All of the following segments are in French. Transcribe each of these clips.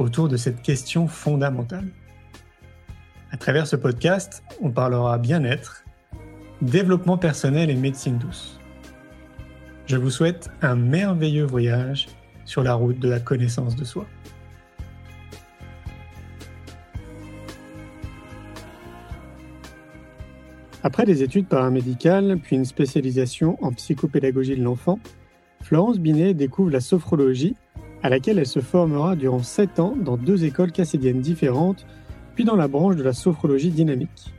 autour de cette question fondamentale. À travers ce podcast, on parlera bien-être, développement personnel et médecine douce. Je vous souhaite un merveilleux voyage sur la route de la connaissance de soi. Après des études paramédicales, puis une spécialisation en psychopédagogie de l'enfant, Florence Binet découvre la sophrologie, à laquelle elle se formera durant 7 ans dans deux écoles cassidiennes différentes, puis dans la branche de la sophrologie dynamique.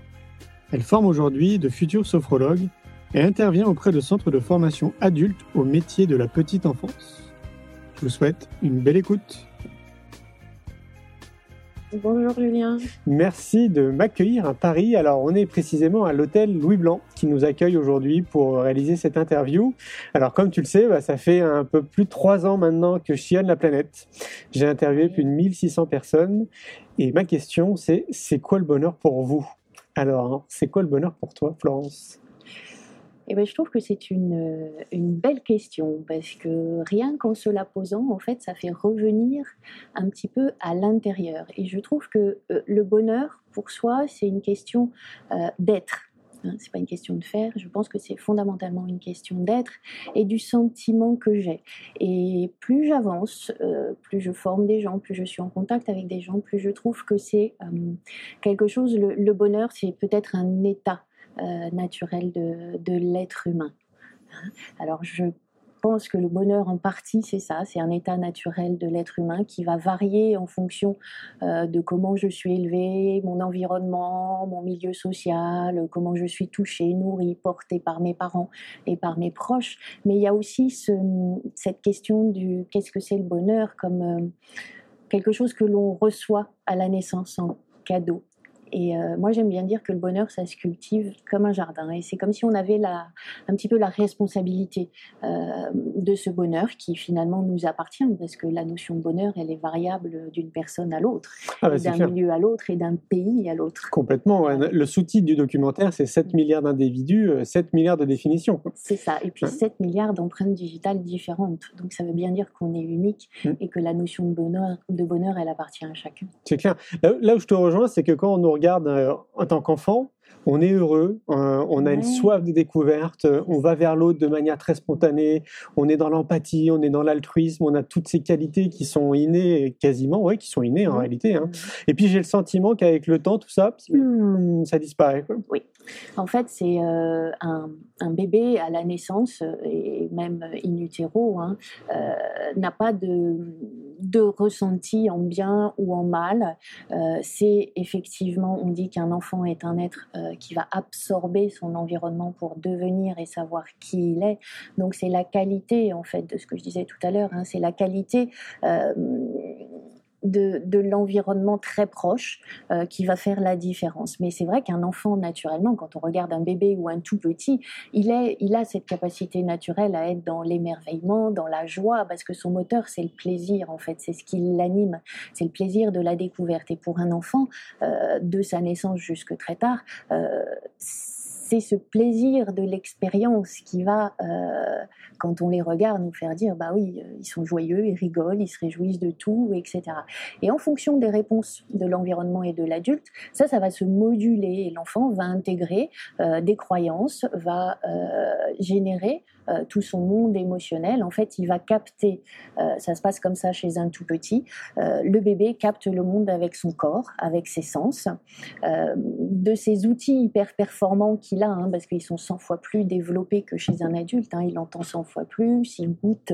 Elle forme aujourd'hui de futurs sophrologues et intervient auprès de centres de formation adultes au métier de la petite enfance. Je vous souhaite une belle écoute. Bonjour Julien. Merci de m'accueillir à Paris. Alors on est précisément à l'hôtel Louis Blanc qui nous accueille aujourd'hui pour réaliser cette interview. Alors comme tu le sais, bah, ça fait un peu plus de trois ans maintenant que je sillonne la planète. J'ai interviewé plus de 1600 personnes et ma question c'est c'est quoi le bonheur pour vous? Alors hein, c'est quoi le bonheur pour toi Florence? Eh ben, je trouve que c'est une, une, belle question parce que rien qu'en se la posant, en fait, ça fait revenir un petit peu à l'intérieur. Et je trouve que euh, le bonheur, pour soi, c'est une question euh, d'être. Hein, c'est pas une question de faire. Je pense que c'est fondamentalement une question d'être et du sentiment que j'ai. Et plus j'avance, euh, plus je forme des gens, plus je suis en contact avec des gens, plus je trouve que c'est quelque chose. le bonheur, c'est peut-être un état euh, naturel de, l'être humain. Alors je pense que le bonheur en partie c'est ça, c'est un état naturel de l'être humain qui va varier en fonction euh, de comment je suis élevé, mon environnement, mon milieu social, comment je suis touchée, nourrie, portée par mes parents et par mes proches. Mais il y a aussi ce, cette question du qu'est-ce que c'est le bonheur comme euh, quelque chose que l'on reçoit à la naissance en cadeau. Et euh, moi, j'aime bien dire que le bonheur, ça se cultive comme un jardin. Et c'est comme si on avait la, un petit peu la responsabilité euh, de ce bonheur qui finalement nous appartient, parce que la notion de bonheur, elle est variable d'une personne à l'autre, ah bah, d'un milieu à l'autre et d'un pays à l'autre. Complètement. Le sous-titre du documentaire, c'est 7 milliards d'individus, 7 euh, milliards de définitions. C'est ça. Et puis 7 milliards d'empreintes digitales différentes. Donc ça veut bien dire qu'on est unique mm. et que la notion de bonheur, de bonheur, elle appartient à chacun. C'est clair. Là, où je te rejoins, c'est que quand on nous regarde euh, en tant qu'enfant, on est heureux, euh, on a une soif de découverte, on va vers l'autre de manière très spontanée, on est dans l'empathie, on est dans l'altruisme, on a toutes ces qualités qui sont innées quasiment, ouais, qui sont innées en réalité. Hein. Et puis j'ai le sentiment qu'avec le temps, tout ça, hmm, ça disparaît. Oui. En fait, c'est euh, un, bébé à la naissance et même in utero hein, n'a pas de, de ressenti en bien ou en mal. c'est effectivement, on dit qu'un enfant est un être euh, qui va absorber son environnement pour devenir et savoir qui il est. Donc c'est la qualité en fait de ce que je disais tout à l'heure, hein, c'est la qualité euh, de, l'environnement très proche euh, qui va faire la différence. Mais c'est vrai qu'un enfant, naturellement, quand on regarde un bébé ou un tout petit, il, est, il a cette capacité naturelle à être dans l'émerveillement, dans la joie, parce que son moteur, c'est le plaisir, en fait, c'est ce qui l'anime, c'est le plaisir de la découverte. Et pour un enfant, euh, de sa naissance jusque très tard, euh, c'est ce plaisir de l'expérience qui va, euh, quand on les regarde, nous faire dire, bah oui, euh, ils sont joyeux, ils rigolent, ils se réjouissent de tout, etc. Et en fonction des réponses de l'environnement et de l'adulte, ça, ça va se moduler et l'enfant va intégrer euh, des croyances, va générer tout son monde émotionnel. En fait, il va capter, ça se passe comme ça chez un tout petit, le bébé capte le monde avec son corps, avec ses sens, de ses outils hyper performants qu'il Hein, parce qu'ils sont 100 fois plus développés que chez un adulte. Hein. Il entend 100 fois plus, il goûte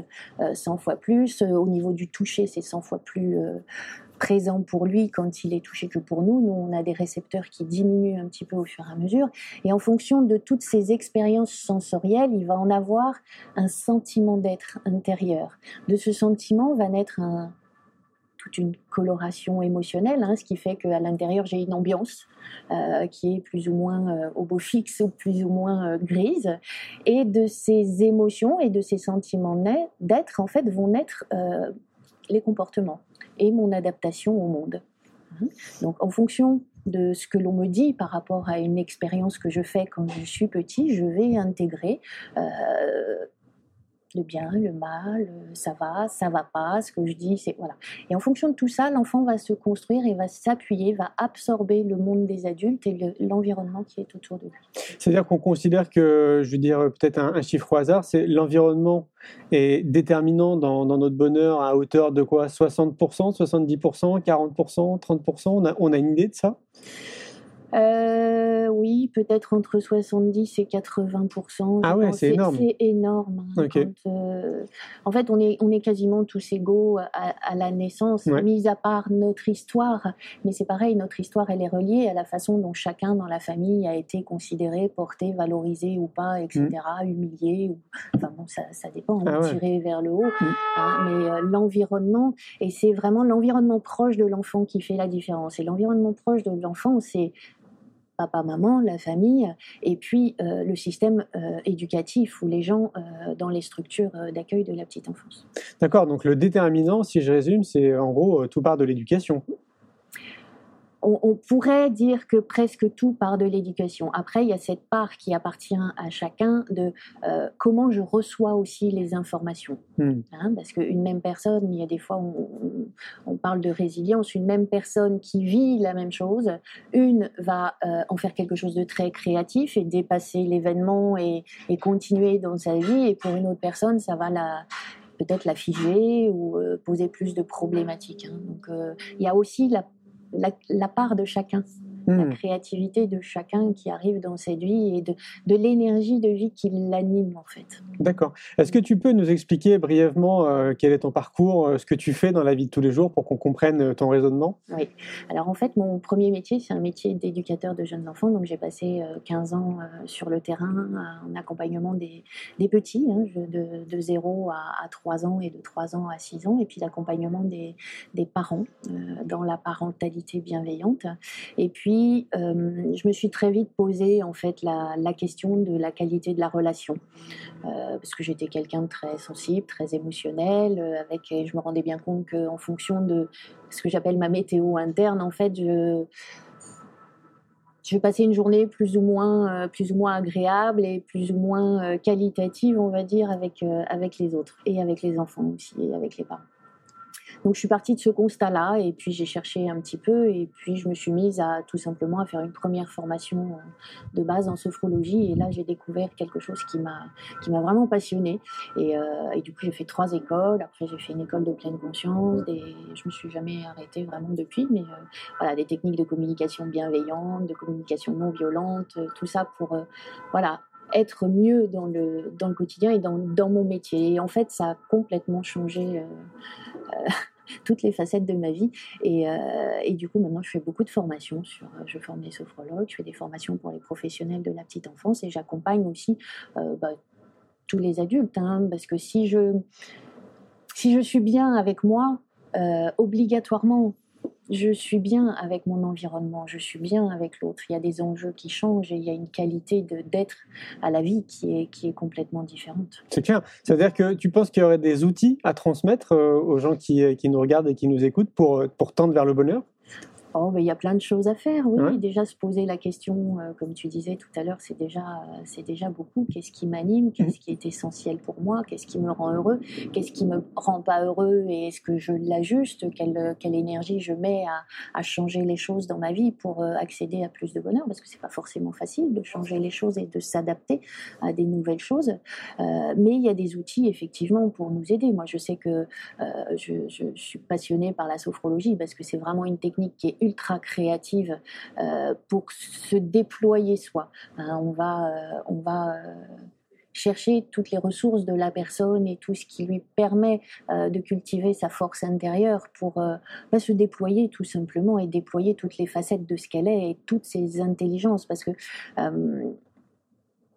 100 euh, fois plus. Euh, au niveau du toucher, c'est 100 fois plus euh, présent pour lui quand il est touché que pour nous. Nous, on a des récepteurs qui diminuent un petit peu au fur et à mesure. Et en fonction de toutes ces expériences sensorielles, il va en avoir un sentiment d'être intérieur. De ce sentiment va naître un, toute une coloration émotionnelle, hein, ce qui fait qu'à l'intérieur j'ai une ambiance qui est plus ou moins au beau fixe ou plus ou moins grise. Et de ces émotions et de ces sentiments d'être, en fait, vont naître les comportements et mon adaptation au monde. Hein. Donc en fonction de ce que l'on me dit par rapport à une expérience que je fais quand je suis petit, je vais intégrer euh, le bien, le mal, ça va, ça va pas, ce que je dis, c'est voilà. Et en fonction de tout ça, l'enfant va se construire et va s'appuyer, va absorber le monde des adultes et l'environnement qui est autour de lui. C'est-à-dire qu'on considère que, je veux dire, peut-être un, chiffre au hasard, c'est l'environnement est déterminant dans, notre bonheur à hauteur de quoi? 60%, 70%, 40%, 30% on a, on a une idée de ça? Euh, oui, peut-être entre 70 et 80% Ah ouais, c'est énorme. C'est énorme. Hein, euh, en fait, on est, on est quasiment tous égaux à, la naissance, mis à part notre histoire. Mais c'est pareil, notre histoire, elle est reliée à la façon dont chacun dans la famille a été considéré, porté, valorisé ou pas, etc., mm. humilié. Ou... Enfin bon, ça, ça dépend, ah tiré vers le haut. Mm. Hein, mais euh, l'environnement, et c'est vraiment l'environnement proche de l'enfant qui fait la différence. Et l'environnement proche de l'enfant, c'est papa, maman, la famille, et puis euh, le système euh, éducatif ou les gens euh, dans les structures d'accueil de la petite enfance. D'accord, donc le déterminant, si je résume, c'est en gros tout part de l'éducation on, pourrait dire que presque tout part de l'éducation. Après, il y a cette part qui appartient à chacun de euh, comment je reçois aussi les informations. Hmm. Hein, parce qu'une même personne, il y a des fois, on, on, parle de résilience, une même personne qui vit la même chose, une va euh, en faire quelque chose de très créatif et dépasser l'événement et, continuer dans sa vie, et pour une autre personne, ça va la peut-être la figer ou euh, poser plus de problématiques. Hein. Donc, il y a aussi la la, part de chacun la hmm. créativité de chacun qui arrive dans cette vie et de, de l'énergie de vie qui l'anime en fait. D'accord. Est-ce que tu peux nous expliquer brièvement euh, quel est ton parcours, euh, ce que tu fais dans la vie de tous les jours pour qu'on comprenne euh, ton raisonnement? Oui. Alors en fait, mon premier métier, c'est un métier d'éducateur de jeunes enfants. Donc j'ai passé 15 ans sur le terrain en accompagnement des, des petits, hein, de, de, 0 à, à, 3 ans et de 3 ans à 6 ans, et puis l'accompagnement des, des parents dans la parentalité bienveillante. Et puis euh, je me suis très vite posé en fait la, question de la qualité de la relation, euh, parce que j'étais quelqu'un de très sensible, très émotionnel, euh, avec je me rendais bien compte qu'en fonction de ce que j'appelle ma météo interne, en fait, je passer une journée plus ou moins, plus ou moins agréable et plus ou moins qualitative, on va dire, avec les autres et avec les enfants aussi et avec les parents. Donc je suis partie de ce constat-là et puis j'ai cherché un petit peu et puis je me suis mise à tout simplement à faire une première formation euh, de base en sophrologie et là j'ai découvert quelque chose qui m'a qui m'a vraiment passionnée et, euh, et, du coup j'ai fait trois écoles. Après j'ai fait une école de pleine conscience et je me suis jamais arrêtée vraiment depuis. Mais euh, voilà des techniques de communication bienveillante, de communication non violente, tout ça pour voilà être mieux dans le, dans le quotidien et dans, dans mon métier. Et en fait, ça a complètement changé toutes les facettes de ma vie. Et, euh, et, du coup, maintenant, je fais beaucoup de formations. Sur, euh, je forme des sophrologues, je fais des formations pour les professionnels de la petite enfance et j'accompagne aussi euh, bah, tous les adultes. Hein, parce que si je, si je suis bien avec moi, obligatoirement, je suis bien avec mon environnement, je suis bien avec l'autre. Il y a des enjeux qui changent et il y a une qualité d'être à la vie qui est, qui est complètement différente. C'est clair. C'est-à-dire que tu penses qu'il y aurait des outils à transmettre euh, aux gens qui, qui, nous regardent et qui nous écoutent pour, pour tendre vers le bonheur? Oh, il y a plein de choses à faire, oui. Déjà se poser la question, euh, comme tu disais tout à l'heure, c'est déjà, c'est déjà beaucoup. Qu'est-ce qui m'anime? Qu'est-ce qui est essentiel pour moi? Qu'est-ce qui me rend heureux? Qu'est-ce qui me rend pas heureux? Et est-ce que je l'ajuste? Quelle, quelle énergie je mets à, à, changer les choses dans ma vie pour euh, accéder à plus de bonheur? Parce que c'est pas forcément facile de changer les choses et de s'adapter à des nouvelles choses. Euh, mais il y a des outils effectivement pour nous aider. Moi, je sais que je, je, suis passionnée par la sophrologie parce que c'est vraiment une technique qui est ultra créative euh, pour se déployer soi. Hein, on va, euh, on va euh, chercher toutes les ressources de la personne et tout ce qui lui permet de cultiver sa force intérieure pour bah, se déployer tout simplement et déployer toutes les facettes de ce qu'elle est et toutes ses intelligences parce que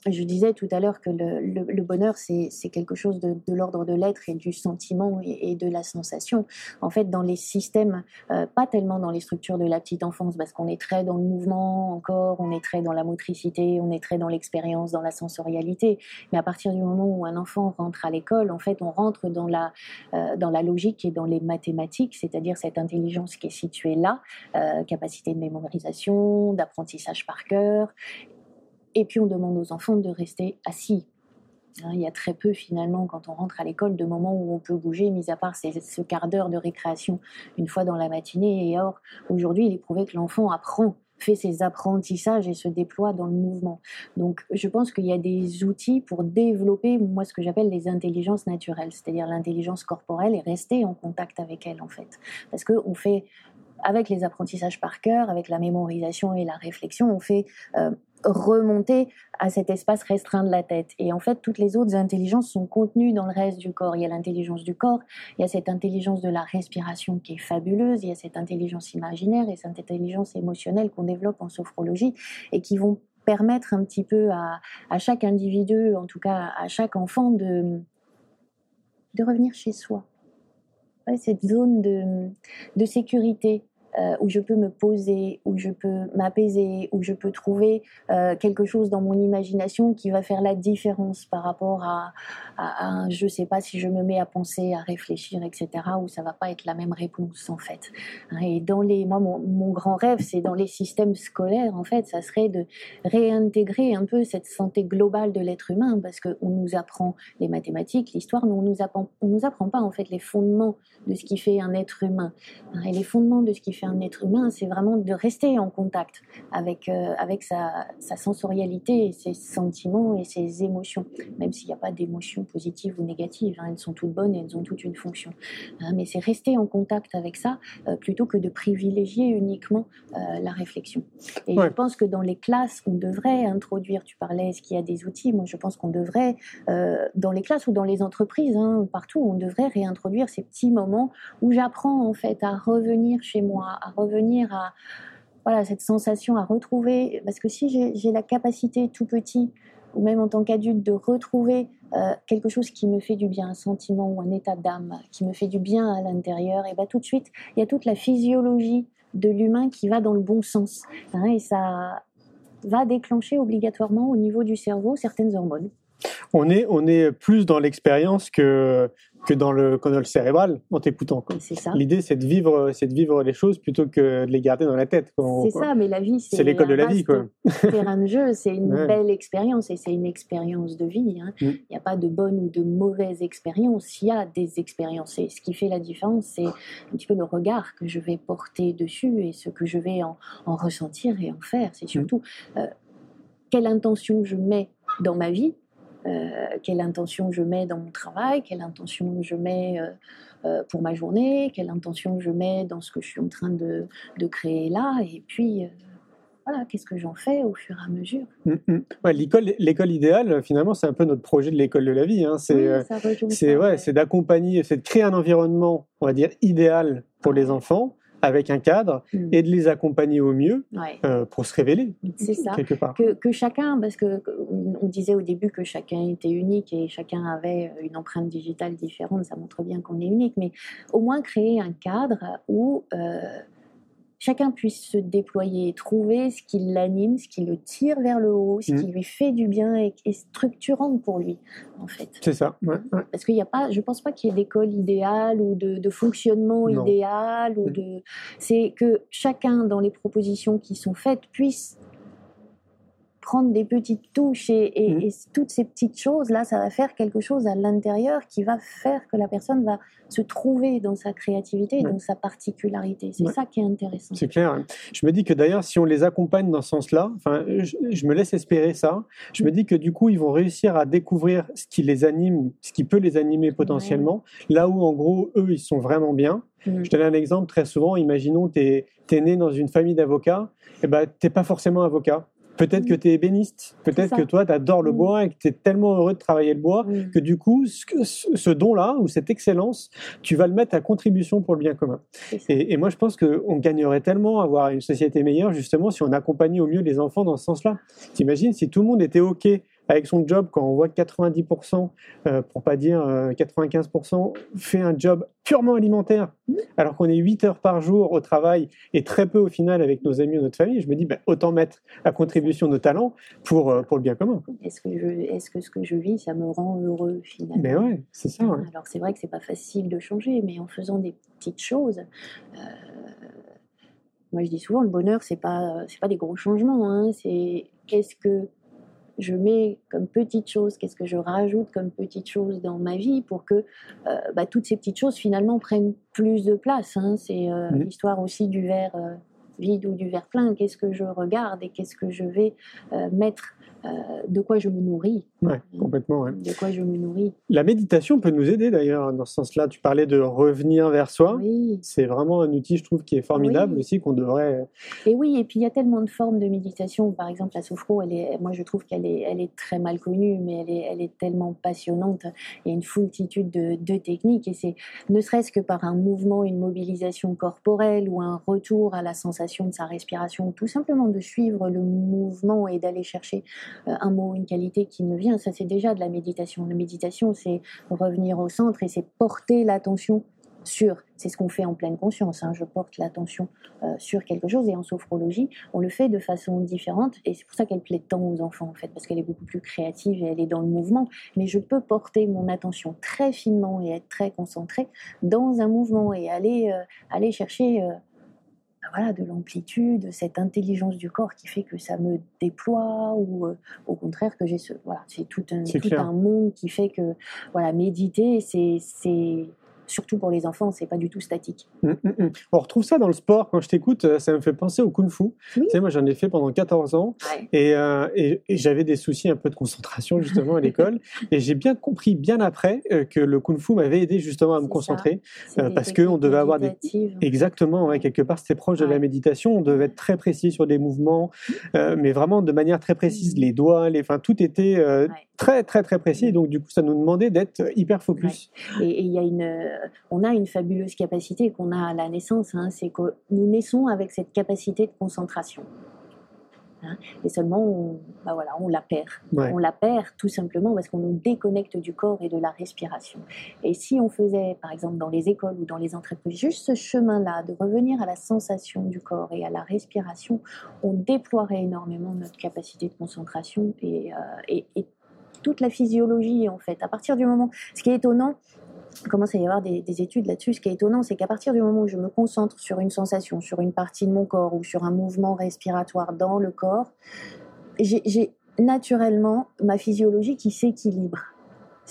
je disais tout à l'heure que le, le, bonheur, c'est quelque chose de, de l'ordre de l'être et du sentiment et, et, de la sensation. En fait, dans les systèmes, euh, pas tellement dans les structures de la petite enfance, parce qu'on est très dans le mouvement encore, on est très dans la motricité, on est très dans l'expérience, dans la sensorialité. Mais à partir du moment où un enfant rentre à l'école, en fait, on rentre dans la, euh, dans la logique et dans les mathématiques, c'est-à-dire cette intelligence qui est située là, euh, capacité de mémorisation, d'apprentissage par cœur, et puis on demande aux enfants de rester assis. Hein, il y a très peu finalement quand on rentre à l'école de moments où on peut bouger, mis à part ce quart d'heure de récréation une fois dans la matinée. Et or, aujourd'hui, il est prouvé que l'enfant apprend fait ses apprentissages et se déploie dans le mouvement. Donc je pense qu'il y a des outils pour développer moi ce que j'appelle les intelligences naturelles, c'est-à-dire l'intelligence corporelle et rester en contact avec elle en fait. Parce qu'on fait avec les apprentissages par cœur, avec la mémorisation et la réflexion, on fait euh, remonter à cet espace restreint de la tête. Et en fait, toutes les autres intelligences sont contenues dans le reste du corps. Il y a l'intelligence du corps, il y a cette intelligence de la respiration qui est fabuleuse, il y a cette intelligence imaginaire et cette intelligence émotionnelle qu'on développe en sophrologie et qui vont permettre un petit peu à, chaque individu, en tout cas à chaque enfant, de, revenir chez soi. cette zone de sécurité, euh, où je peux me poser, où je peux m'apaiser, où je peux trouver euh, quelque chose dans mon imagination qui va faire la différence par rapport à, à, à, je sais pas si je me mets à penser, à réfléchir, etc. Où ça va pas être la même réponse en fait. Et dans les, moi mon, grand rêve, c'est dans les systèmes scolaires en fait, ça serait de réintégrer un peu cette santé globale de l'être humain parce que on nous apprend les mathématiques, l'histoire, mais on nous apprend, on nous apprend pas en fait les fondements de ce qui fait un être humain. Et les fondements de ce qui fait un être humain, c'est vraiment de rester en contact avec, euh, avec sa, sa, sensorialité, ses sentiments et ses émotions, même s'il n'y a pas d'émotions positives ou négatives. Hein, elles sont toutes bonnes et elles ont toutes une fonction. Hein, mais c'est rester en contact avec ça euh, plutôt que de privilégier uniquement euh, la réflexion. Et ouais. je pense que dans les classes, on devrait introduire, tu parlais, est-ce qu'il y a des outils? Moi, je pense qu'on devrait, dans les classes ou dans les entreprises, hein, partout, on devrait réintroduire ces petits moments où j'apprends en fait à revenir chez moi, à revenir à voilà, cette sensation, à retrouver. Parce que si j'ai la capacité tout petit, ou même en tant qu'adulte, de retrouver euh, quelque chose qui me fait du bien, un sentiment ou un état d'âme qui me fait du bien à l'intérieur, et bien tout de suite, il y a toute la physiologie de l'humain qui va dans le bon sens. Hein, et ça va déclencher obligatoirement au niveau du cerveau certaines hormones. On est, on est plus dans l'expérience que, que dans le canal cérébral en t'écoutant. L'idée, c'est de vivre, c'est de vivre les choses plutôt que de les garder dans la tête. C'est ça, mais la vie, c'est l'école de la vie, quoi. terrain de jeu, c'est une ouais. belle expérience et c'est une expérience de vie. Hein. Il mm. n'y a pas de bonne ou de mauvaise expérience. Il y a des expériences. Et ce qui fait la différence, c'est un petit peu le regard que je vais porter dessus et ce que je vais en, en ressentir et en faire. C'est surtout mm. euh, quelle intention je mets dans ma vie quelle intention je mets dans mon travail, quelle intention je mets euh, euh, pour ma journée, quelle intention je mets dans ce que je suis en train de, de créer là, et puis voilà, qu'est-ce que j'en fais au fur et à mesure? Mmh. Ouais, l'école, l'école idéale, finalement, c'est un peu notre projet de l'école de la vie. Hein. C'est, oui, c'est, ouais, c'est d'accompagner, c'est de créer un environnement, on va dire, idéal pour les enfants avec un cadre mmh. et de les accompagner au mieux ouais. euh, pour se révéler c'est ça quelque part que, que, chacun parce que on disait au début que chacun était unique et chacun avait une empreinte digitale différente ça montre bien qu'on est unique mais au moins créer un cadre où euh, chacun puisse se déployer, trouver ce qui l'anime, ce qui le tire vers le haut, ce mmh. qui lui fait du bien et, structurant pour lui, en fait. C'est ça. Ouais, ouais. Parce qu'il n'y a pas, je pense pas qu'il y ait d'école idéale ou de, de fonctionnement non. idéal ou mmh. de. C'est que chacun dans les propositions qui sont faites puisse prendre des petites touches et, et, mmh. et, toutes ces petites choses là, ça va faire quelque chose à l'intérieur qui va faire que la personne va se trouver dans sa créativité et ouais. dans sa particularité. C'est ouais. ça qui est intéressant. C'est clair. Je me dis que d'ailleurs, si on les accompagne dans ce sens-là, enfin, je, je, me laisse espérer ça. Je mmh. me dis que du coup, ils vont réussir à découvrir ce qui les anime, ce qui peut les animer potentiellement. Ouais. Là où en gros, eux, ils sont vraiment bien. Mmh. Je te donne un exemple très souvent. Imaginons, tu es, es, né dans une famille d'avocats. Et eh ben, t'es pas forcément avocat. Peut-être que tu es ébéniste, peut-être que toi, tu adores le mmh. bois et que tu es tellement heureux de travailler le bois mmh. que du coup, ce, ce don-là ou cette excellence, tu vas le mettre à contribution pour le bien commun. Et, et, moi, je pense qu'on gagnerait tellement à avoir une société meilleure, justement, si on accompagnait au mieux les enfants dans ce sens-là. T'imagines si tout le monde était OK avec son job, quand on voit que 90%, euh, pour pas dire euh, 95%, fait un job purement alimentaire, alors qu'on est 8 heures par jour au travail et très peu au final avec nos amis ou notre famille, je me dis ben, autant mettre à contribution nos talents pour, euh, pour le bien commun. Est-ce que, je, est-ce que ce que je vis, ça me rend heureux finalement? Mais ouais, c'est ça. ouais. Alors c'est vrai que c'est pas facile de changer, mais en faisant des petites choses, euh, moi je dis souvent le bonheur c'est pas c'est pas des gros changements, hein, c'est qu'est-ce que je mets comme petite chose, qu'est-ce que je rajoute comme petite chose dans ma vie pour que euh, bah, toutes ces petites choses finalement prennent plus de place. hein. C'est euh, l'histoire aussi du verre euh, vide ou du verre plein. Qu'est-ce que je regarde et qu'est-ce que je vais mettre, euh, de quoi je me nourris. Ouais, complètement. ouais. De quoi je me nourris. La méditation peut nous aider d'ailleurs dans ce sens-là. Tu parlais de revenir vers soi. Oui. C'est vraiment un outil, je trouve, qui est formidable Oui. aussi, qu'on devrait. Et oui, et puis il y a tellement de formes de méditation. Par exemple, la sophro, elle est, moi je trouve qu'elle est, elle est très mal connue, mais elle est, elle est tellement passionnante. Il y a une foultitude de, de techniques, et c'est ne serait-ce que par un mouvement, une mobilisation corporelle ou un retour à la sensation de sa respiration, tout simplement de suivre le mouvement et d'aller chercher euh, un mot, une qualité qui me vient. Ça, c'est déjà de la méditation. La méditation, c'est revenir au centre et c'est porter l'attention sur, c'est ce qu'on fait en pleine conscience, hein, je porte l'attention euh, sur quelque chose et en sophrologie, on le fait de façon différente et c'est pour ça qu'elle plaît tant aux enfants en fait, parce qu'elle est beaucoup plus créative et elle est dans le mouvement, mais je peux porter mon attention très finement et être très concentrée dans un mouvement et aller, euh, aller chercher euh, voilà, de l'amplitude, cette intelligence du corps qui fait que ça me déploie ou euh, au contraire que j'ai ce voilà, c'est tout un tout clair. un monde qui fait que voilà, méditer c'est c'est surtout pour les enfants, c'est pas du tout statique. Hum, hum, hum. On retrouve ça dans le sport. Quand je t'écoute, euh, ça me fait penser au kung-fu. Oui. Tu sais, moi, j'en ai fait pendant 14 ans. Ouais. Et, euh, et, et j'avais des soucis un peu de concentration justement à l'école. et j'ai bien compris bien après euh, que le kung-fu m'avait aidé justement à me concentrer. Euh, parce que on techniques devait avoir des-. Exactement, ouais, quelque part, c'était proche de la méditation. On devait être très précis sur des mouvements, mais vraiment de manière très précise. Les doigts, les, enfin, tout était très, très, très précis. Et donc, du coup, ça nous demandait d'être hyper focus. Et il y a une, on a une fabuleuse capacité qu'on a à la naissance, hein, c'est que nous naissons avec cette capacité de concentration. Hein, et seulement, on, bah voilà, on la perd. Ouais. On la perd tout simplement parce qu'on nous déconnecte du corps et de la respiration. Et si on faisait, par exemple, dans les écoles ou dans les entreprises, juste ce chemin-là, de revenir à la sensation du corps et à la respiration, on déploierait énormément notre capacité de concentration et, euh, et, et toute la physiologie, en fait. À partir du moment, ce qui est étonnant, commence à y avoir des, des études là-dessus. Ce qui est étonnant, c'est qu'à partir du moment où je me concentre sur une sensation, sur une partie de mon corps ou sur un mouvement respiratoire dans le corps, j'ai j'ai naturellement ma physiologie qui s'équilibre.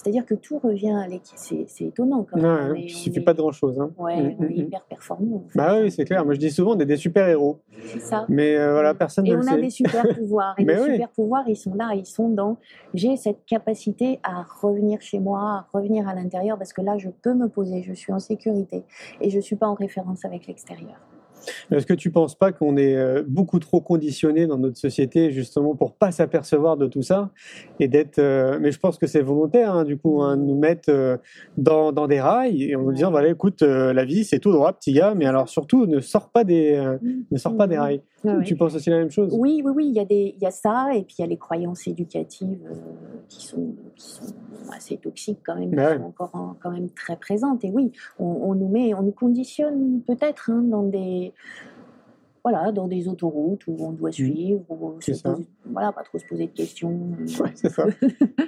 C'est-à-dire que tout revient à l'équilibre. C'est étonnant quand même. hein, On il on suffit est- pas de grand-chose. Hein. Ouais, Mm, on est mm, mm. hyper performant. en fait. Bah oui, c'est clair. Moi, je dis souvent, on est des super-héros. C'est ça. Mais euh, voilà, personne Et ne on le a sait. des super pouvoirs. Et Mais les oui. super pouvoirs, ils sont là, ils sont dans. J'ai cette capacité à revenir chez moi, à revenir à l'intérieur, parce que là, je peux me poser, je suis en sécurité et je ne suis pas en référence avec l'extérieur. Est-ce que tu penses pas qu'on est euh, beaucoup trop conditionné dans notre société justement pour pas s'apercevoir de tout ça et d'être euh, mais je pense que c'est volontaire hein, du coup hein, de nous mettre euh, dans, dans des rails et en nous disant voilà écoute euh, la vie c'est tout droit petit gars mais alors surtout ne sors pas des ne sors pas des rails Ouais. tu penses aussi la même chose? Oui, oui, oui, il y, a des, il y a ça, et puis il y a les croyances éducatives euh, qui, sont, qui sont assez toxiques quand même, qui ouais. sont encore en- quand même très présentes. Et oui, on, on nous met, on nous conditionne peut-être hein, dans des voilà, dans des autoroutes où on doit suivre, où Mmh. Se ça. pose- voilà, pas trop se poser de questions. Ouais, c'est ça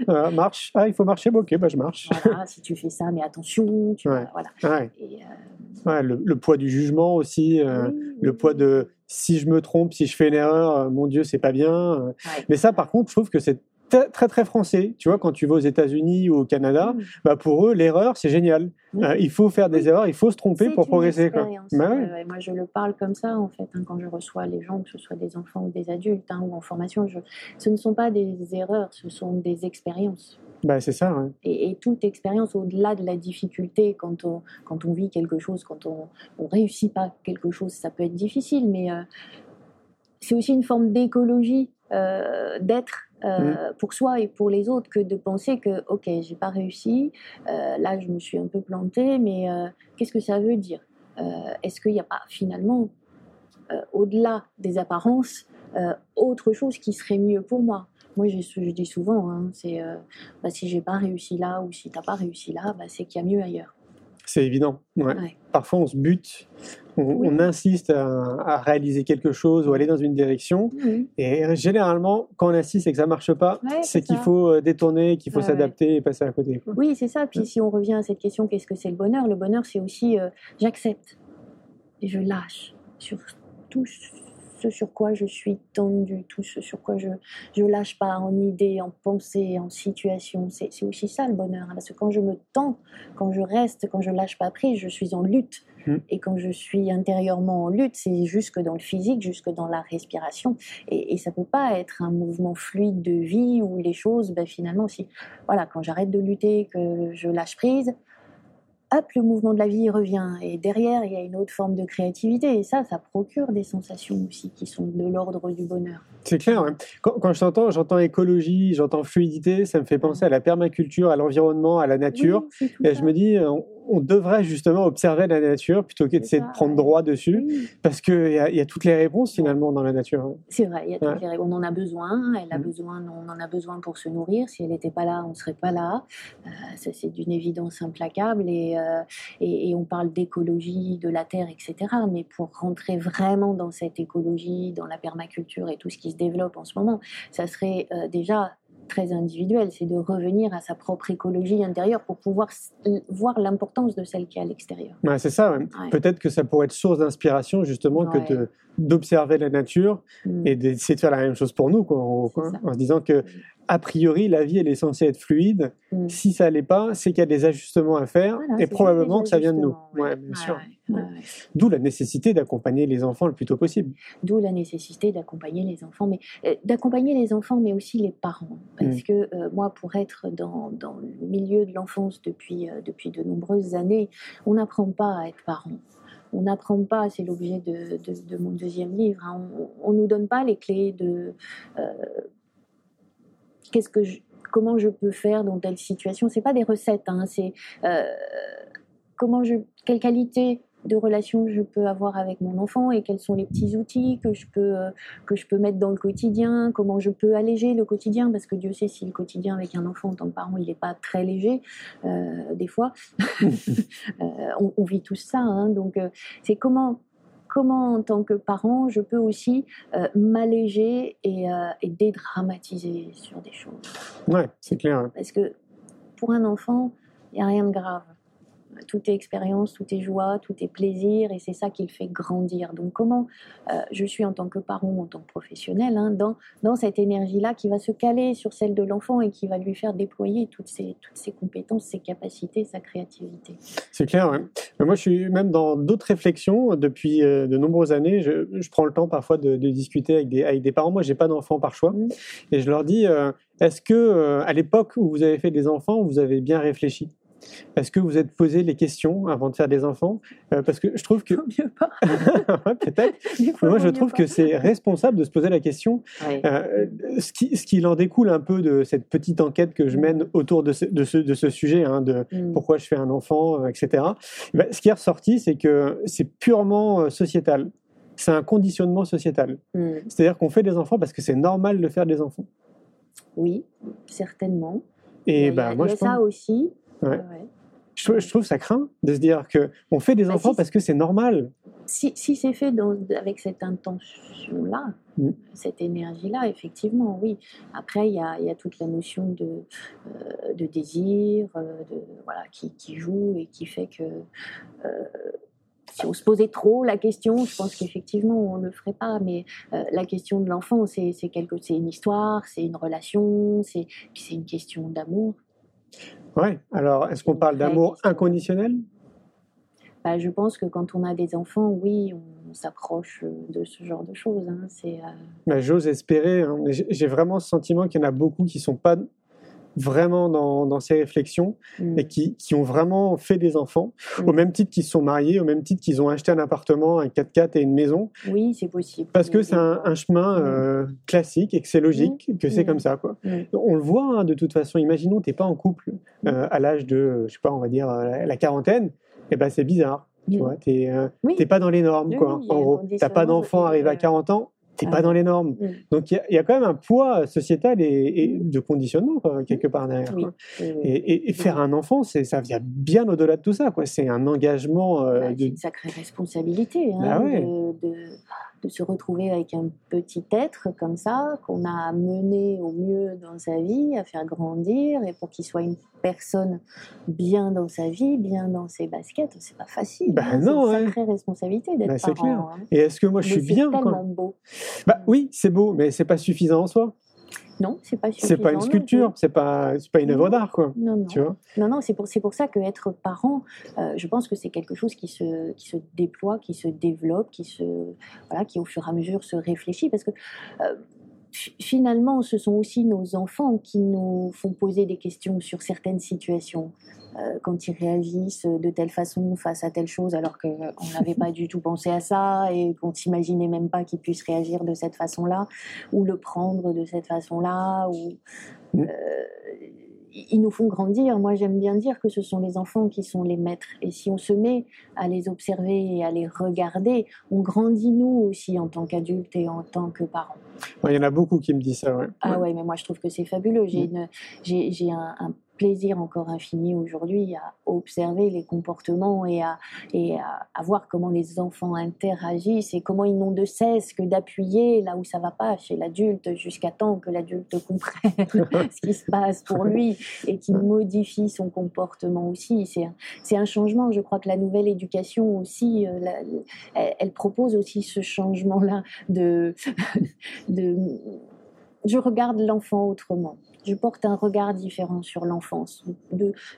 Voilà, marche ah il faut marcher Bon, ok bah je marche Voilà, si tu fais ça, mais attention, tu Ouais. voilà. ouais, Et, euh, ouais, le, le poids du jugement aussi euh, oui, le poids de si je me trompe si je fais une erreur euh, mon dieu c'est pas bien euh. Mais ça, par contre, je trouve que c'est très, très français. Tu vois, quand tu vas aux États-Unis ou au Canada, Mm. bah pour eux, l'erreur, c'est génial. Euh, il faut faire des Oui. erreurs, il faut se tromper pour progresser. Quoi. Bah Ouais, moi, je le parle comme ça, en fait, hein, quand je reçois les gens, que ce soit des enfants ou des adultes, hein, ou en formation. Je... Ce ne sont pas des erreurs, ce sont des expériences. Bah, c'est ça. ouais. Et, et toute expérience, au-delà de la difficulté, quand on, quand on vit quelque chose, quand on ne réussit pas quelque chose, ça peut être difficile, mais euh, c'est aussi une forme d'écologie euh, d'être euh, pour soi et pour les autres que de penser que, ok, j'ai pas réussi, euh, là je me suis un peu plantée, mais euh, qu'est-ce que ça veut dire? Est-ce qu'il n'y a pas finalement, au-delà des apparences, autre chose qui serait mieux pour moi? Moi, je, dis souvent, hein, c'est bah, si j'ai pas réussi là ou si t'as pas réussi là, bah, c'est qu'il y a mieux ailleurs. C'est évident. Ouais. Ouais. Parfois, on se bute, on, Oui. on insiste à, à réaliser quelque chose ou aller dans une direction. Et généralement, quand on insiste et que ça marche pas, Ouais, c'est qu'il faut euh, détourner, qu'il faut s'adapter et passer à côté. Oui, c'est ça. Puis si on revient à cette question, qu'est-ce que c'est le bonheur? Le bonheur, c'est aussi euh, j'accepte et je lâche sur tout ce sur quoi je suis tendue, tout ce sur quoi je je lâche pas en idée, en pensée, en situation. C'est aussi ça le bonheur. hein, parce que quand je me tends, quand je reste, quand je lâche pas prise, je suis en lutte. Mm. Et quand je suis intérieurement en lutte, c'est jusque dans le physique, jusque dans la respiration. Et, et ça peut pas être un mouvement fluide de vie où les choses, ben, finalement, si voilà, quand j'arrête de lutter, que je lâche prise, hop, le mouvement de la vie revient. Et derrière, il y a une autre forme de créativité. Et ça, ça procure des sensations aussi qui sont de l'ordre du bonheur. C'est clair. ouais. Quand, quand je t'entends, j'entends écologie, j'entends fluidité, ça me fait penser à la permaculture, à l'environnement, à la nature. Oui, Et ça. je me dis, on, on devrait justement observer la nature plutôt que C'est d'essayer de prendre droit dessus, parce qu'il y, a- y a toutes les réponses finalement dans la nature. hein. c'est vrai, y a toutes Ouais. les règles. On en a besoin, elle a Mhm. besoin, on en a besoin pour se nourrir. Si elle n'était pas là, on ne serait pas là. Euh, ça, c'est d'une évidence implacable. Et, euh, et, et on parle d'écologie, de la terre, etc. Mais pour rentrer vraiment dans cette écologie, dans la permaculture et tout ce qui se développe en ce moment, ça serait euh, déjà très individuel, c'est de revenir à sa propre écologie intérieure pour pouvoir voir l'importance de celle qui est à l'extérieur. Ouais, c'est ça. ouais. Ouais. Peut-être que ça pourrait être source d'inspiration justement que de- d'observer la nature Mm. et d'essayer de faire la même chose pour nous, quoi, en, quoi, se disant que a priori la vie elle est censée être fluide. Mm. Si ça l'est pas, c'est qu'il y a des ajustements à faire Voilà, et probablement que ça vient de nous. ouais. Ouais, bien sûr. ouais. D'où la nécessité d'accompagner les enfants le plus tôt possible. D'où la nécessité d'accompagner les enfants, mais euh, d'accompagner les enfants, mais aussi les parents, parce Mm. que euh, moi, pour être dans, dans le milieu de l'enfance depuis euh, depuis de nombreuses années, on n'apprend pas à être parent. On n'apprend pas, c'est l'objet de, mon deuxième livre. hein, on, on nous donne pas les clés de euh, qu'est-ce que comment je peux faire dans telle situation. C'est pas des recettes, hein, c'est euh, comment je, quelle qualité de relation je peux avoir avec mon enfant et quels sont les petits outils que je peux euh, que je peux mettre dans le quotidien, comment je peux alléger le quotidien parce que Dieu sait si le quotidien avec un enfant en tant que parent il n'est pas très léger euh, des fois Euh, on, on vit tout ça hein, donc c'est comment comment en tant que parent je peux aussi euh, m'alléger et, euh, et dédramatiser sur des choses Ouais, c'est clair. parce que pour un enfant, il n'y a rien de grave. Tout est expérience, tout est joie, tout est plaisir, et c'est ça qui le fait grandir. Donc comment euh, je suis en tant que parent, en tant que professionnel, hein, dans, dans cette énergie-là qui va se caler sur celle de l'enfant et qui va lui faire déployer toutes ses, toutes ses compétences, ses capacités, sa créativité. C'est clair. Mais moi, je suis même dans d'autres réflexions depuis euh, de nombreuses années. Je, je prends le temps parfois de, de discuter avec des, avec des parents. Moi, j'ai pas d'enfants par choix, Mhm. et je leur dis euh, est-ce que euh, à l'époque où vous avez fait des enfants, vous avez bien réfléchi? Est-ce que vous êtes posé les questions avant de faire des enfants? Euh, Parce que je trouve que Mieux pas. Ouais, peut-être. Moi, je trouve que c'est responsable de se poser la question Ouais. euh, ce, qui, ce qu'il en découle un peu de cette petite enquête que je mène autour de ce, de ce, de ce sujet, hein, de Mm. pourquoi je fais un enfant, euh, etc. Ben, ce qui est ressorti, c'est que c'est purement sociétal. C'est un conditionnement sociétal. Mm. C'est-à-dire qu'on fait des enfants parce que c'est normal de faire des enfants. Oui, certainement. Et il y a, ben, il moi, y a je, ça pense- aussi. Ouais. Ouais. je, je trouve ça craint de se dire que on fait des Bah, enfants si, parce que c'est normal. si, si c'est fait dans- avec cette intention-là, Mm. cette énergie-là, effectivement, oui. Après, il y a, il y a toute la notion de, euh, de désir, euh, de, voilà, qui, qui joue et qui fait que euh, si on se posait trop la question, je pense qu'effectivement, on ne le ferait pas. Mais euh, la question de l'enfant, c'est c'est quelque- c'est une histoire, c'est une relation, c'est une question d'amour. Ouais. Alors, est-ce qu'on parle d'amour inconditionnel? Bah, je pense que quand on a des enfants, oui, on s'approche de ce genre de choses. hein. Euh, Ben, J'ose espérer. hein, mais j'ai vraiment ce sentiment qu'il y en a beaucoup qui sont pas vraiment dans, dans ces réflexions mm, et qui, qui ont vraiment fait des enfants, Mm. au même titre qu'ils se sont mariés, au même titre qu'ils ont acheté un appartement, un 4x4 et une maison, oui, c'est possible. parce que Mais c'est un, chemin Mm. euh, classique et que c'est logique, que c'est Mm. comme ça. Quoi. Mm. On le voit hein, de toute façon. Imaginons, t'es pas en couple euh, à l'âge de, je sais pas, on va dire euh, la quarantaine, et ben c'est bizarre. Tu Mm. vois, t'es euh, Oui. pas dans les normes, Oui, quoi. oui, en gros, t'as pas d'enfant arrivé à euh, 40 ans, t'es Ah pas dans les normes. Mm. Donc il y a- il y, a quand même un poids sociétal et, et de conditionnement quoi, quelque part derrière. Oui. quoi. oui, oui. Et, faire un enfant, c'est ça vient bien au-delà de tout ça. quoi. C'est un engagement euh, Bah, c'est une sacrée responsabilité hein, Bah ouais. de, de- de se retrouver avec un petit être comme ça, qu'on a mené au mieux dans sa vie, à faire grandir, et pour qu'il soit une personne bien dans sa vie, bien dans ses baskets, c'est pas facile. Bah hein, non, c'est une sacrée responsabilité d'être Bah, parent. clair. hein. Et est-ce que moi je Mais suis bien tellement quand... beau. Bah oui, c'est beau, mais c'est pas suffisant en soi. Non, c'est pas C'est pas une sculpture, c'est pas, c'est pas une œuvre d'art quoi. Non, non. Tu vois Non, non, c'est pour, c'est pour ça que être parent, euh, je pense que c'est quelque chose qui se, qui se déploie, qui se développe, qui, se, voilà, qui au fur et à mesure se réfléchit. Parce que euh, finalement, ce sont aussi nos enfants qui nous font poser des questions sur certaines situations. Euh, quand ils réagissent de telle façon face à telle chose, alors qu'on n'avait pas du tout pensé à ça et qu'on s'imaginait même pas qu'ils puissent réagir de cette façon-là, ou le prendre de cette façon-là, ou euh, ils nous font grandir. Moi, j'aime bien dire que ce sont les enfants qui sont les maîtres. Et si on se met à les observer et à les regarder, on grandit nous aussi en tant qu'adultes et en tant que parents. Ouais, Il y en a beaucoup qui me disent ça. Ouais. Ah Ouais. mais moi je trouve que c'est fabuleux. J'ai Mm. un plaisir encore infini aujourd'hui à observer les comportements et à, et à, voir comment les enfants interagissent et comment ils n'ont de cesse que d'appuyer là où ça va pas chez l'adulte jusqu'à temps que l'adulte comprenne ce qui se passe pour lui et qu'il modifie son comportement aussi. C'est un, un changement. Je crois que la nouvelle éducation aussi, euh, elle, elle propose aussi ce changement-là de, de je regarde l'enfant autrement. Je porte un regard différent sur l'enfance.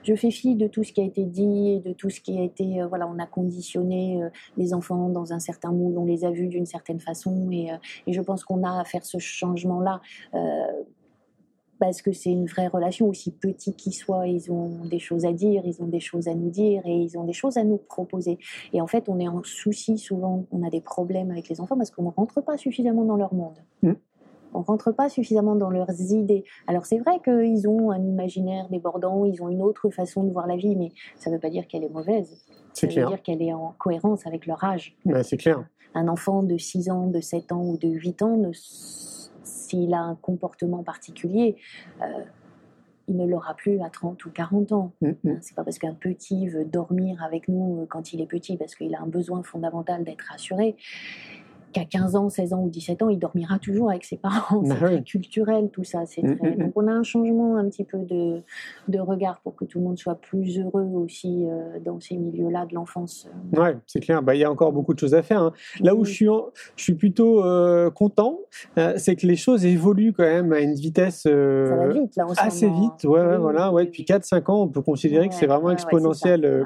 Je fais fi de tout ce qui a été dit de tout ce qui a été. euh, voilà, on a conditionné euh, les enfants dans un certain moule, on les a vus d'une certaine façon, et, euh, je pense qu'on a à faire ce changement-là. parce que c'est une vraie relation, aussi petits qu'ils soient, ils ont des choses à dire, ils ont des choses à nous dire et ils ont des choses à nous proposer. Et en fait, on est en souci souvent, on a des problèmes avec les enfants parce qu'on ne rentre pas suffisamment dans leur monde. Mm. On rentre pas suffisamment dans leurs idées. Alors c'est vrai qu'ils ont un imaginaire débordant, ils ont une autre façon de voir la vie, mais ça ne veut pas dire qu'elle est mauvaise. Ça C'est veut clair. dire qu'elle est en cohérence avec leur âge. Ouais, c'est clair. Un enfant de 6 ans, de 7 ans ou de 8 ans, ne- s'il a un comportement particulier, euh, il ne l'aura plus à 30 ou 40 ans. Mm, mm. Hein, C'est pas parce qu'un petit veut dormir avec nous euh, quand il est petit, parce qu'il a un besoin fondamental d'être rassuré, qu'à 15 ans, 16 ans ou 17 ans, il dormira toujours avec ses parents. Bah C'est très culturel tout ça. C'est Mm, très... mm, mm. Donc on a un changement un petit peu de, de regard pour que tout le monde soit plus heureux aussi euh, dans ces milieux-là de l'enfance. Ouais, c'est clair. Bah, il y a encore beaucoup de choses à faire. hein. Là où je suis, en- je suis plutôt euh, content, euh, c'est que les choses évoluent quand même à une vitesse euh, Ça va vite là en ce assez moment, vite. Ouais, hein. ouais, Oui, voilà. oui, Ouais, oui, depuis oui. 4-5 ans, on peut considérer que c'est vraiment exponentiel euh,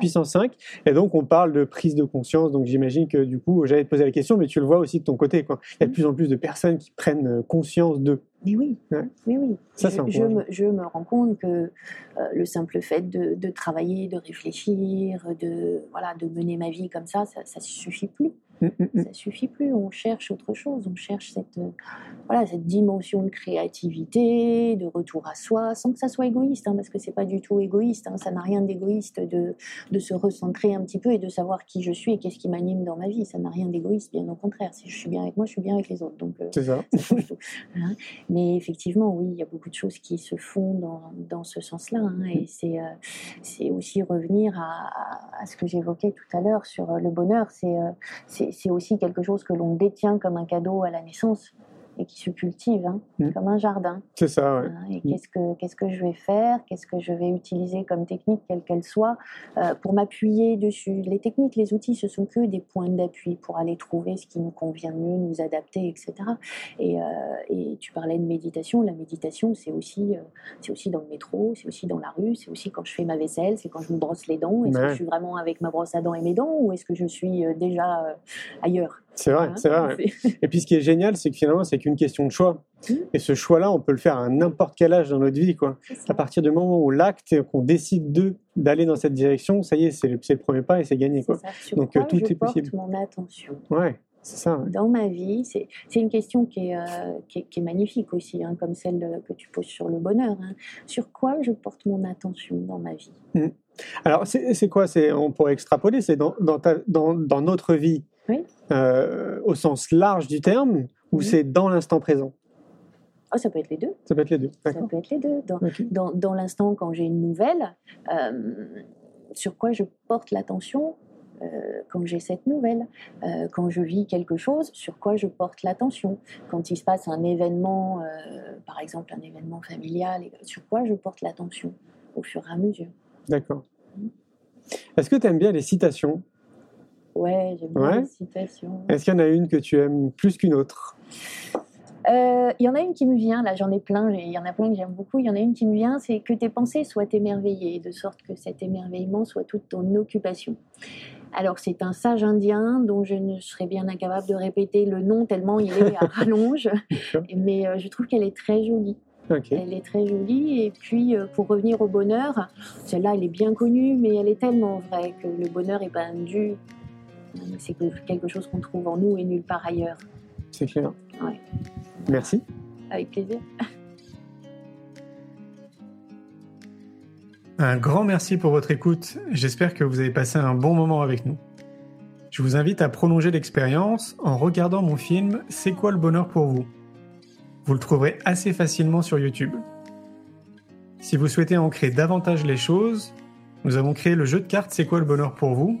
puissance 5. Et donc, on parle de prise de conscience. Donc, j'imagine que du coup, j'allais te poser la question, mais tu le vois aussi de ton côté. Quoi. Il y a de Mhm. plus en plus de personnes qui prennent euh, conscience de. Mais oui, Ouais. oui, oui. Ça, je, je me, je me rends compte que euh, le simple fait de, de travailler, de réfléchir, de, voilà, de mener ma vie comme ça, ça ne suffit plus. Mm, mm, mm. Ça suffit plus. On cherche autre chose. On cherche cette, euh, voilà, cette dimension de créativité, de retour à soi, sans que ça soit égoïste, hein, parce que c'est pas du tout égoïste. hein. ça n'a rien d'égoïste de, de se recentrer un petit peu et de savoir qui je suis et qu'est-ce qui m'anime dans ma vie. Ça n'a rien d'égoïste, bien au contraire. Si je suis bien avec moi, je suis bien avec les autres. Donc, euh, C'est ça. ça change tout, hein. Mais effectivement, oui, il y a beaucoup de choses qui se font dans, dans ce sens-là. et c'est euh, c'est aussi revenir à, à- à ce que j'évoquais tout à l'heure sur euh, le bonheur. C'est euh, c'est aussi quelque chose que l'on détient comme un cadeau à la naissance et qui se cultive, hein, Mm. comme un jardin. C'est ça, ouais. hein. et Mm. qu'est-ce que qu'est-ce que je vais faire Qu'est-ce que je vais utiliser comme technique, quelle qu'elle soit, euh, pour m'appuyer dessus Les techniques, les outils, ce sont que des points d'appui pour aller trouver ce qui nous convient mieux, nous adapter, etc. Et, euh, et tu parlais de méditation. La méditation, c'est aussi, euh, c'est aussi dans le métro, c'est aussi dans la rue, c'est aussi quand je fais ma vaisselle, c'est quand je me brosse les dents. Est-ce Ouais. que je suis vraiment avec ma brosse à dents et mes dents ou est-ce que je suis déjà ailleurs? C'est vrai, Hein c'est vrai. ouais. Et puis, ce qui est génial, c'est que finalement, c'est qu'une question de choix. Mm. Et ce choix-là, on peut le faire à n'importe quel âge dans notre vie, quoi. À partir du moment où l'acte, qu'on décide de d'aller dans cette direction, ça y est, c'est le, premier pas et c'est gagné, quoi. ça. Sur Donc, quoi euh, tout je est porte possible. mon attention? Ouais, c'est ça. ouais. dans ma vie, c'est une question qui est, euh, qui est, qui est magnifique aussi, hein, comme celle de- que tu poses sur le bonheur. hein. Sur quoi je porte mon attention dans ma vie? Alors, c'est quoi? On pourrait extrapoler, c'est dans, dans, dans, dans notre vie, Oui. Euh, au sens large du terme, ou Oui. c'est dans l'instant présent? Oh, ça peut être les deux. Ça peut être les deux. Ça peut être les deux. Dans, Ok. dans, dans l'instant, quand j'ai une nouvelle, euh, sur quoi je porte l'attention euh, quand j'ai cette nouvelle, Euh, quand je vis quelque chose, sur quoi je porte l'attention, quand il se passe un événement, par exemple un événement familial, sur quoi je porte l'attention au fur et à mesure. D'accord. Est-ce que tu aimes bien les citations? Ouais, j'aime bien Ouais. les citations. Est-ce qu'il y en a une que tu aimes plus qu'une autre? Euh, Il y en a une qui me vient, là j'en ai plein, il y en a plein que j'aime beaucoup. Il y en a une qui me vient, c'est que tes pensées soient émerveillées, de sorte que cet émerveillement soit toute ton occupation. Alors c'est un sage indien dont je ne serais bien incapable de répéter le nom tellement il est à rallonge, mais euh, je trouve qu'elle est très jolie. Elle est très jolie. Et puis, euh, pour revenir au bonheur, celle-là, elle est bien connue, mais elle est tellement vraie que le bonheur est pas dû. C'est que- quelque chose qu'on trouve en nous et nulle part ailleurs. C'est clair. Ouais. Merci. Avec plaisir. Un grand merci pour votre écoute. J'espère que vous avez passé un bon moment avec nous. Je vous invite à prolonger l'expérience en regardant mon film C'est quoi le bonheur pour vous? Vous le trouverez assez facilement sur YouTube. Si vous souhaitez ancrer davantage les choses, nous avons créé le jeu de cartes C'est quoi le bonheur pour vous?